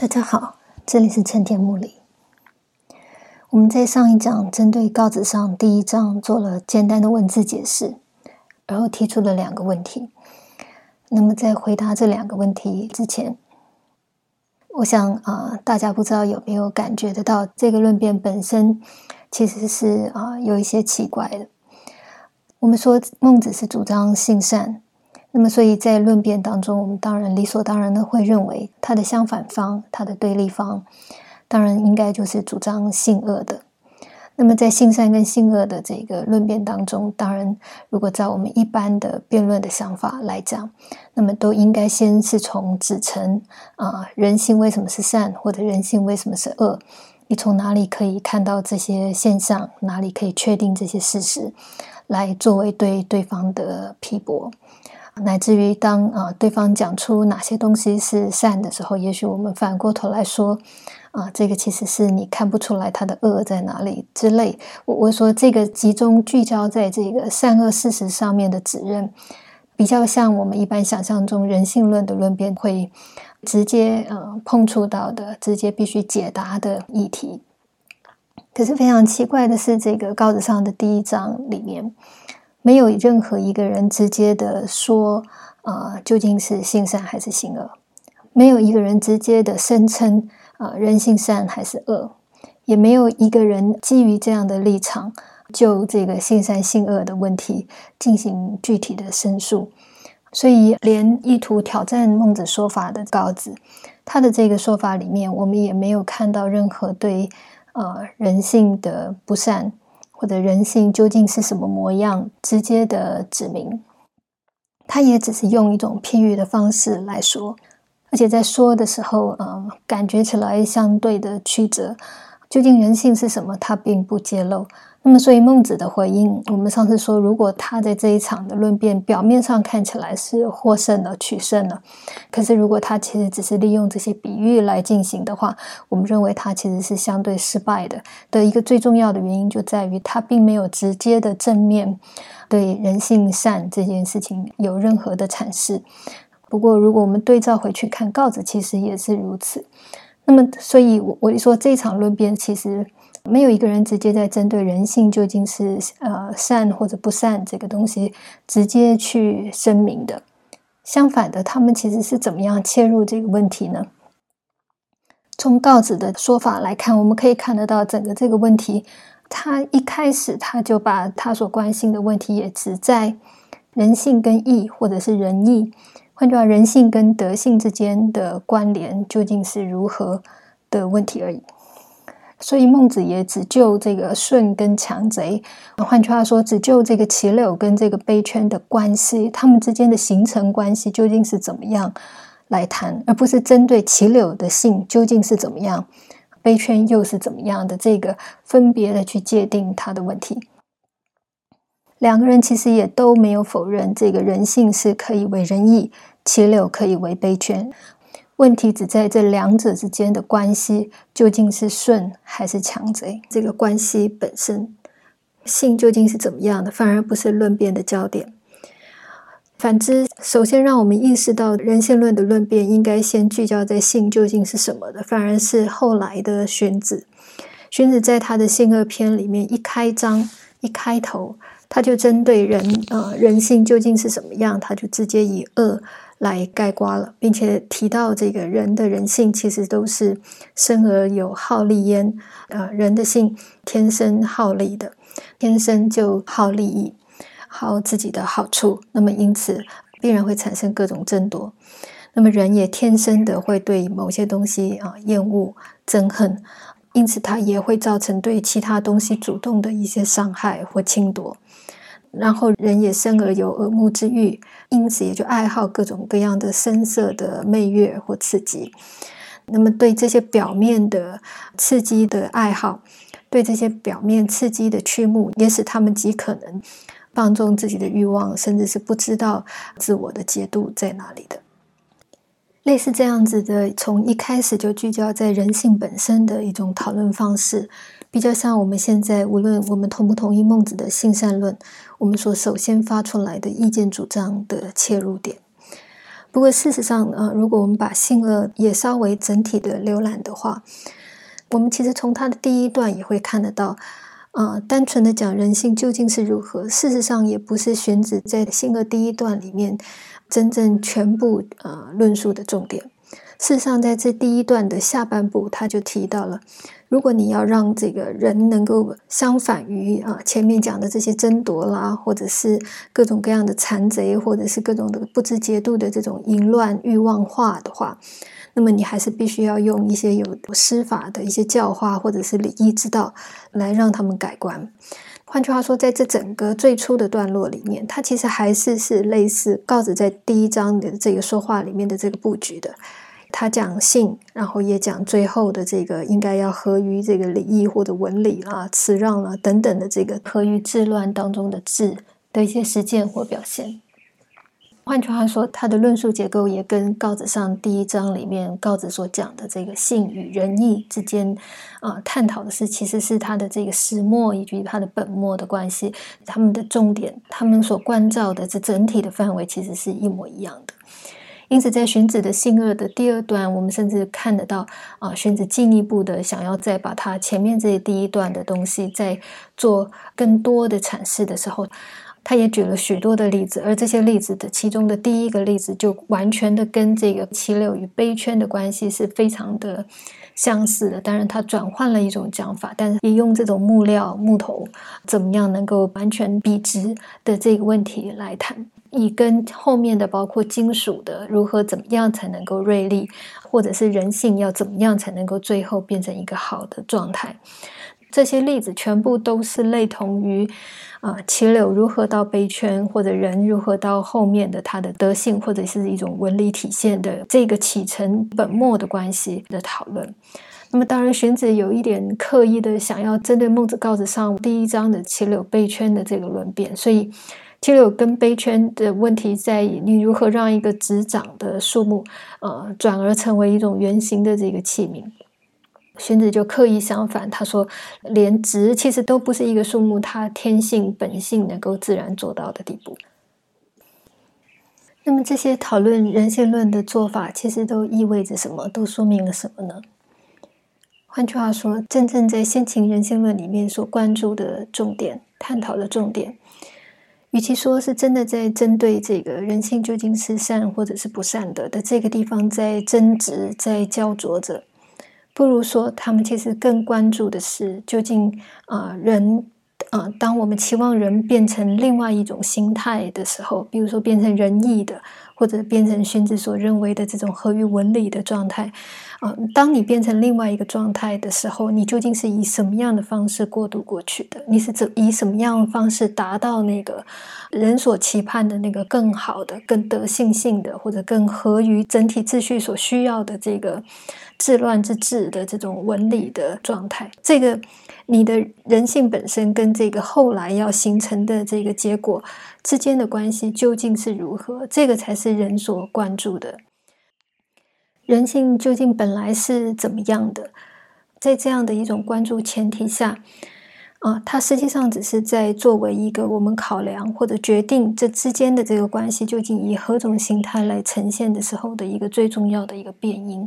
大家好，这里是陈田木里。我们在上一讲针对告子上第一章做了简单的文字解释，然后提出了两个问题。那么在回答这两个问题之前，我想啊，大家不知道有没有感觉得到，这个论辩本身其实是啊有一些奇怪的。我们说孟子是主张性善。那么，所以在论辩当中，我们当然理所当然的会认为，他的相反方、他的对立方，当然应该就是主张性恶的。那么，在性善跟性恶的这个论辩当中，当然，如果在我们一般的辩论的想法来讲，那么都应该先是从指成啊，人性为什么是善，或者人性为什么是恶？你从哪里可以看到这些现象？哪里可以确定这些事实，来作为对对方的批驳？乃至于当啊对方讲出哪些东西是善的时候，也许我们反过头来说，啊这个其实是你看不出来他的恶在哪里之类。我我说这个集中聚焦在这个善恶事实上面的指认，比较像我们一般想象中人性论的论辩会直接呃碰触到的，直接必须解答的议题。可是非常奇怪的是，这个高子上的第一章里面。没有任何一个人直接的说，啊，究竟是性善还是性恶？没有一个人直接的声称，啊，人性善还是恶？也没有一个人基于这样的立场，就这个性善性恶的问题进行具体的申述。所以，连意图挑战孟子说法的高子，他的这个说法里面，我们也没有看到任何对，呃，人性的不善。或者人性究竟是什么模样？直接的指明，他也只是用一种譬喻的方式来说，而且在说的时候，嗯，感觉起来相对的曲折。究竟人性是什么？他并不揭露。那么，所以孟子的回应，我们上次说，如果他在这一场的论辩表面上看起来是获胜了、取胜了，可是如果他其实只是利用这些比喻来进行的话，我们认为他其实是相对失败的。的一个最重要的原因就在于他并没有直接的正面对人性善这件事情有任何的阐释。不过，如果我们对照回去看告子，其实也是如此。那么，所以我我说这一场论辩其实。没有一个人直接在针对人性究竟是呃善或者不善这个东西直接去声明的。相反的，他们其实是怎么样切入这个问题呢？从告子的说法来看，我们可以看得到整个这个问题，他一开始他就把他所关心的问题也只在人性跟义，或者是仁义，换句话人性跟德性之间的关联究竟是如何的问题而已。所以孟子也只救这个舜跟强贼，换句话说，只救这个齐柳跟这个卑圈的关系，他们之间的形成关系究竟是怎么样来谈，而不是针对齐柳的性究竟是怎么样，卑圈又是怎么样的这个分别的去界定他的问题。两个人其实也都没有否认这个人性是可以为仁义，齐柳可以为卑圈。问题只在这两者之间的关系究竟是顺还是强贼？这个关系本身性究竟是怎么样的，反而不是论辩的焦点。反之，首先让我们意识到人性论的论辩应该先聚焦在性究竟是什么的，反而是后来的荀子。荀子在他的性恶篇里面一开章一开头，他就针对人啊人性究竟是什么样，他就直接以恶。来盖刮了，并且提到这个人的人性其实都是生而有好利焉，呃，人的性天生好利的，天生就好利益，好自己的好处，那么因此必然会产生各种争夺，那么人也天生的会对某些东西啊厌恶憎恨，因此他也会造成对其他东西主动的一些伤害或侵夺。然后人也生而有耳目之欲，因此也就爱好各种各样的声色的媚悦或刺激。那么对这些表面的刺激的爱好，对这些表面刺激的驱目，也使他们极可能放纵自己的欲望，甚至是不知道自我的节度在哪里的。类似这样子的，从一开始就聚焦在人性本身的一种讨论方式。比较像我们现在，无论我们同不同意孟子的性善论，我们所首先发出来的意见主张的切入点。不过事实上，呃，如果我们把性恶也稍微整体的浏览的话，我们其实从他的第一段也会看得到，啊，单纯的讲人性究竟是如何，事实上也不是荀子在性恶第一段里面真正全部呃论述的重点。事实上，在这第一段的下半部，他就提到了，如果你要让这个人能够相反于啊前面讲的这些争夺啦，或者是各种各样的残贼，或者是各种的不知节度的这种淫乱欲望化的话，那么你还是必须要用一些有施法的一些教化或者是礼仪之道来让他们改观。换句话说，在这整个最初的段落里面，它其实还是是类似告子在第一章的这个说话里面的这个布局的。他讲性，然后也讲最后的这个应该要合于这个礼义或者文理啊、辞让啊等等的这个合于治乱当中的治的一些实践或表现。换句话说，他的论述结构也跟告子上第一章里面告子所讲的这个性与仁义之间啊探讨的是，其实是他的这个始末以及他的本末的关系，他们的重点，他们所关照的这整体的范围其实是一模一样的。因此，在荀子的性恶的第二段，我们甚至看得到啊，荀子进一步的想要再把他前面这第一段的东西再做更多的阐释的时候，他也举了许多的例子，而这些例子的其中的第一个例子，就完全的跟这个齐柳与杯圈的关系是非常的相似的。当然，他转换了一种讲法，但是也用这种木料木头怎么样能够完全笔直的这个问题来谈。以跟后面的包括金属的如何怎么样才能够锐利，或者是人性要怎么样才能够最后变成一个好的状态，这些例子全部都是类同于啊齐柳如何到杯圈，或者人如何到后面的他的德性，或者是一种纹理体现的这个起承本末的关系的讨论。那么当然，荀子有一点刻意的想要针对孟子告子上第一章的齐柳杯圈的这个论辩，所以。七六跟杯圈的问题在于，你如何让一个直长的树木，呃，转而成为一种圆形的这个器皿。荀子就刻意相反，他说，连直其实都不是一个树木它天性本性能够自然做到的地步。那么这些讨论人性论的做法，其实都意味着什么？都说明了什么呢？换句话说，真正在先秦人性论里面所关注的重点、探讨的重点。与其说是真的在针对这个人性究竟是善或者是不善的的这个地方在争执、在焦灼着，不如说他们其实更关注的是究竟啊人啊，当我们期望人变成另外一种心态的时候，比如说变成仁义的。或者变成荀子所认为的这种合于文理的状态，啊，当你变成另外一个状态的时候，你究竟是以什么样的方式过渡过去的？你是怎以什么样的方式达到那个人所期盼的那个更好的、更德性性的，或者更合于整体秩序所需要的这个治乱之治的这种文理的状态？这个。你的人性本身跟这个后来要形成的这个结果之间的关系究竟是如何？这个才是人所关注的。人性究竟本来是怎么样的？在这样的一种关注前提下，啊，它实际上只是在作为一个我们考量或者决定这之间的这个关系究竟以何种形态来呈现的时候的一个最重要的一个变因。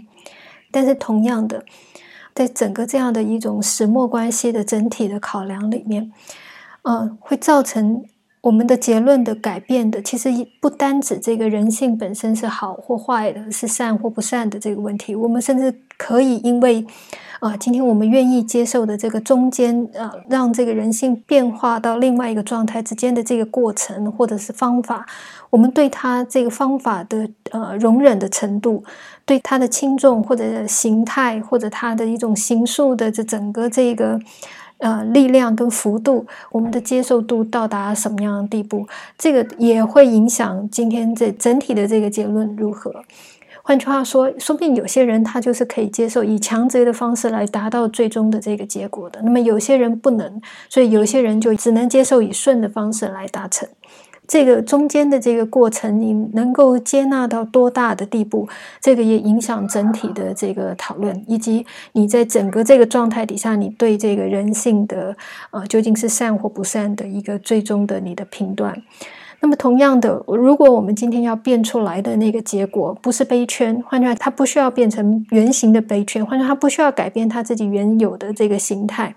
但是同样的。在整个这样的一种始末关系的整体的考量里面，呃，会造成我们的结论的改变的，其实不单指这个人性本身是好或坏的，是善或不善的这个问题。我们甚至可以因为，啊，今天我们愿意接受的这个中间，呃，让这个人性变化到另外一个状态之间的这个过程，或者是方法，我们对他这个方法的呃容忍的程度。对它的轻重或者形态，或者它的一种形数的这整个这个呃力量跟幅度，我们的接受度到达什么样的地步，这个也会影响今天这整体的这个结论如何。换句话说，说不定有些人他就是可以接受以强贼的方式来达到最终的这个结果的，那么有些人不能，所以有些人就只能接受以顺的方式来达成。这个中间的这个过程，你能够接纳到多大的地步？这个也影响整体的这个讨论，以及你在整个这个状态底下，你对这个人性的呃究竟是善或不善的一个最终的你的评断。那么同样的，如果我们今天要变出来的那个结果不是杯圈，换句话，它不需要变成圆形的杯圈，换句话，它不需要改变它自己原有的这个形态。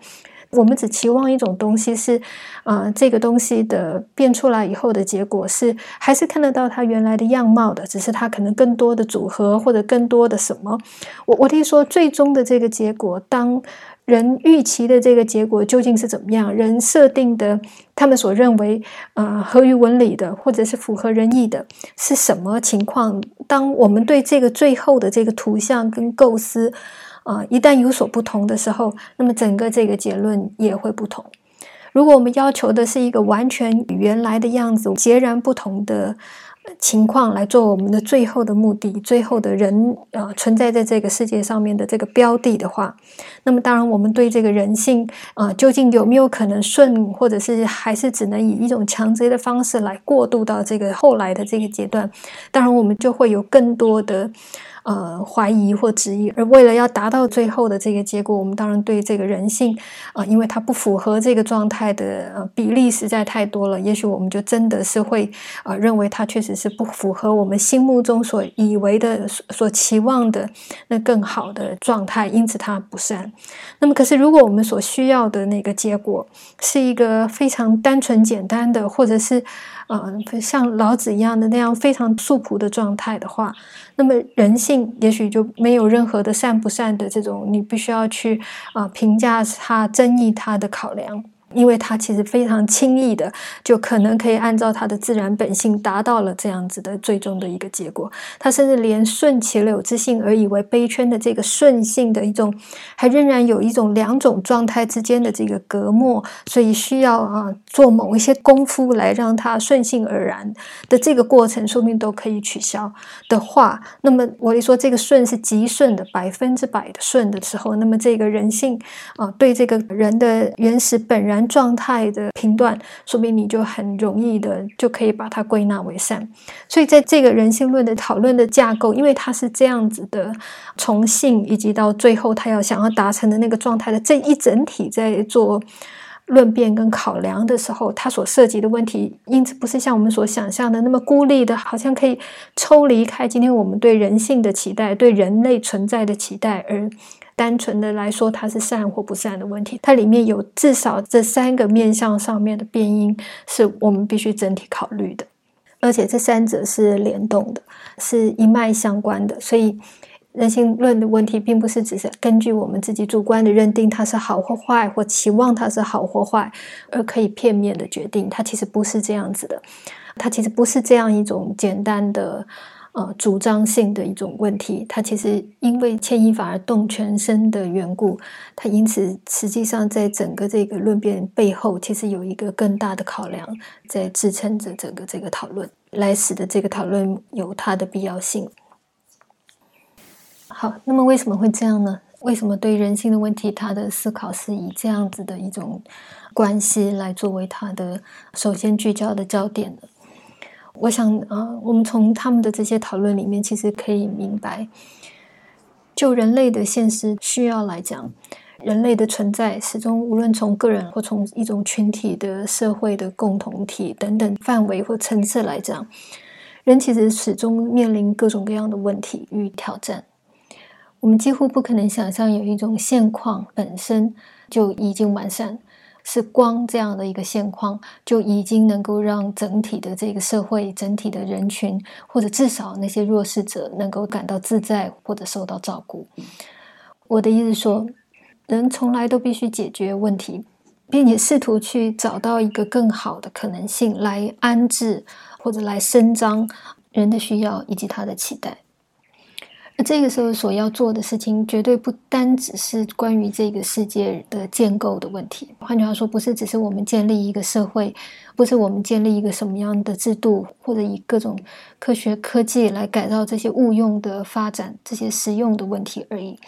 我们只期望一种东西是，啊，这个东西的变出来以后的结果是还是看得到它原来的样貌的，只是它可能更多的组合或者更多的什么。我我听说最终的这个结果，当人预期的这个结果究竟是怎么样？人设定的他们所认为啊合于文理的，或者是符合人意的，是什么情况？当我们对这个最后的这个图像跟构思。啊，一旦有所不同的时候，那么整个这个结论也会不同。如果我们要求的是一个完全与原来的样子截然不同的情况来做我们的最后的目的，最后的人啊存在在这个世界上面的这个标的的话，那么当然我们对这个人性啊究竟有没有可能顺，或者是还是只能以一种强制的方式来过渡到这个后来的这个阶段，当然我们就会有更多的。呃，怀疑或质疑，而为了要达到最后的这个结果，我们当然对这个人性啊，因为它不符合这个状态的呃比例实在太多了，也许我们就真的是会啊认为它确实是不符合我们心目中所以为的、所期望的那更好的状态，因此它不善。那么，可是如果我们所需要的那个结果是一个非常单纯简单的，或者是啊像老子一样的那样非常素朴的状态的话，那么人性。也许就没有任何的善不善的这种，你必须要去啊评价它、争议它的考量。因为他其实非常轻易的，就可能可以按照他的自然本性达到了这样子的最终的一个结果。他甚至连顺其流之性而以为悲圈的这个顺性的一种，还仍然有一种两种状态之间的这个隔膜，所以需要啊做某一些功夫来让它顺性而然的这个过程，说明都可以取消的话，那么我一说这个顺是极顺的百分之百的顺的时候，那么这个人性啊对这个人的原始本然。状态的评断，说明你就很容易的就可以把它归纳为善。所以在这个人性论的讨论的架构，因为它是这样子的，从性以及到最后他要想要达成的那个状态的这一整体在做论辩跟考量的时候，它所涉及的问题，因此不是像我们所想象的那么孤立的，好像可以抽离开今天我们对人性的期待、对人类存在的期待而。单纯的来说，它是善或不善的问题。它里面有至少这三个面向上面的变因，是我们必须整体考虑的。而且这三者是联动的，是一脉相关的。所以人性论的问题，并不是只是根据我们自己主观的认定它是好或坏，或期望它是好或坏，而可以片面的决定。它其实不是这样子的。它其实不是这样一种简单的。呃，主张性的一种问题，它其实因为牵一发而动全身的缘故，它因此实际上在整个这个论辩背后，其实有一个更大的考量在支撑着整个这个讨论，来使得这个讨论有它的必要性。好，那么为什么会这样呢？为什么对人性的问题，他的思考是以这样子的一种关系来作为他的首先聚焦的焦点呢？我想啊，我们从他们的这些讨论里面，其实可以明白，就人类的现实需要来讲，人类的存在始终无论从个人或从一种群体的社会的共同体等等范围或层次来讲，人其实始终面临各种各样的问题与挑战。我们几乎不可能想象有一种现况本身就已经完善。是光这样的一个现况，就已经能够让整体的这个社会、整体的人群，或者至少那些弱势者，能够感到自在或者受到照顾。我的意思说，人从来都必须解决问题，并且试图去找到一个更好的可能性来安置或者来伸张人的需要以及他的期待。那这个时候所要做的事情，绝对不单只是关于这个世界的建构的问题。换句话说，不是只是我们建立一个社会，不是我们建立一个什么样的制度，或者以各种科学科技来改造这些物用的发展、这些实用的问题而已。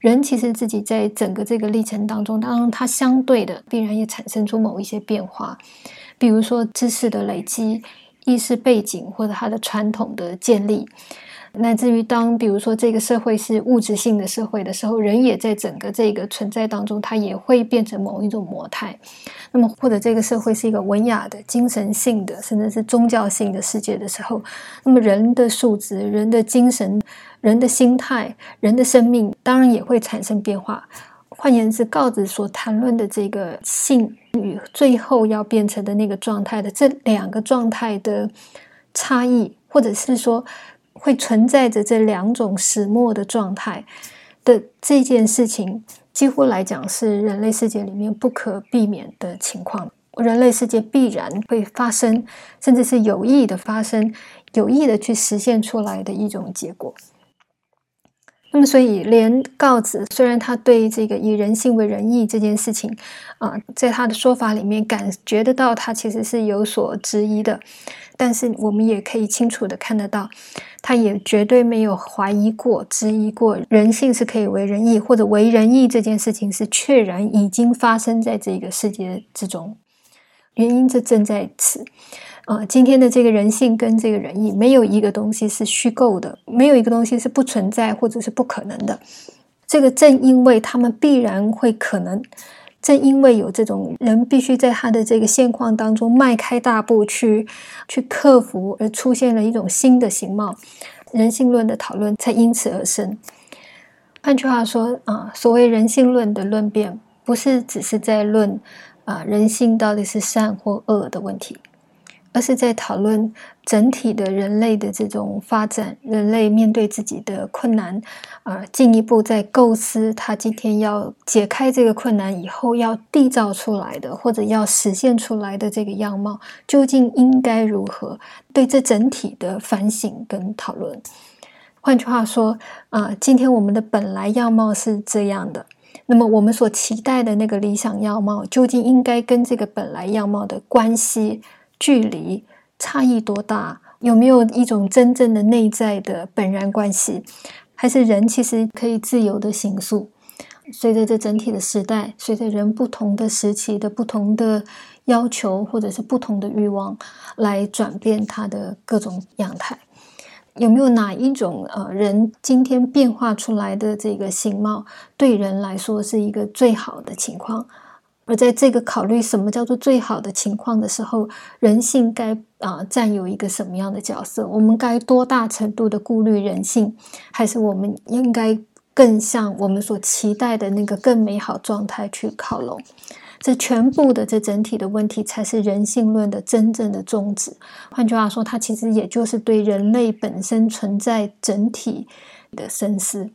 人其实自己在整个这个历程当中，当然它相对的必然也产生出某一些变化，比如说知识的累积、意识背景或者它的传统的建立。乃至于当比如说这个社会是物质性的社会的时候，人也在整个这个存在当中，它也会变成某一种模态。那么或者这个社会是一个文雅的、精神性的，甚至是宗教性的世界的时候，那么人的素质、人的精神、人的心态、人的生命，当然也会产生变化。换言之，告子所谈论的这个性与最后要变成的那个状态的这两个状态的差异，或者是说会存在着这两种始末的状态的这件事情，几乎来讲是人类世界里面不可避免的情况。人类世界必然会发生，甚至是有意的发生，有意的去实现出来的一种结果。那么，所以连告子虽然他对这个以人性为仁义这件事情，啊，在他的说法里面感觉得到他其实是有所质疑的，但是我们也可以清楚的看得到，他也绝对没有怀疑过、质疑过人性是可以为仁义，或者为仁义这件事情是确然已经发生在这个世界之中，原因这正在此。啊，今天的这个人性跟这个仁义，没有一个东西是虚构的，没有一个东西是不存在或者是不可能的。这个正因为他们必然会可能，正因为有这种人必须在他的这个现况当中迈开大步去去克服，而出现了一种新的形貌，人性论的讨论才因此而生。换句话说，啊，所谓人性论的论辩，不是只是在论啊人性到底是善或恶的问题。而是在讨论整体的人类的这种发展，人类面对自己的困难，啊，进一步在构思他今天要解开这个困难以后要缔造出来的，或者要实现出来的这个样貌，究竟应该如何？对这整体的反省跟讨论。换句话说，啊，今天我们的本来样貌是这样的，那么我们所期待的那个理想样貌，究竟应该跟这个本来样貌的关系？距离差异多大？有没有一种真正的内在的本然关系？还是人其实可以自由的形塑？随着这整体的时代，随着人不同的时期的不同的要求，或者是不同的欲望，来转变它的各种样态。有没有哪一种呃人今天变化出来的这个形貌，对人来说是一个最好的情况？而在这个考虑什么叫做最好的情况的时候，人性该啊占有一个什么样的角色？我们该多大程度的顾虑人性，还是我们应该更向我们所期待的那个更美好状态去靠拢？这全部的这整体的问题，才是人性论的真正的宗旨。换句话说，它其实也就是对人类本身存在整体的深思。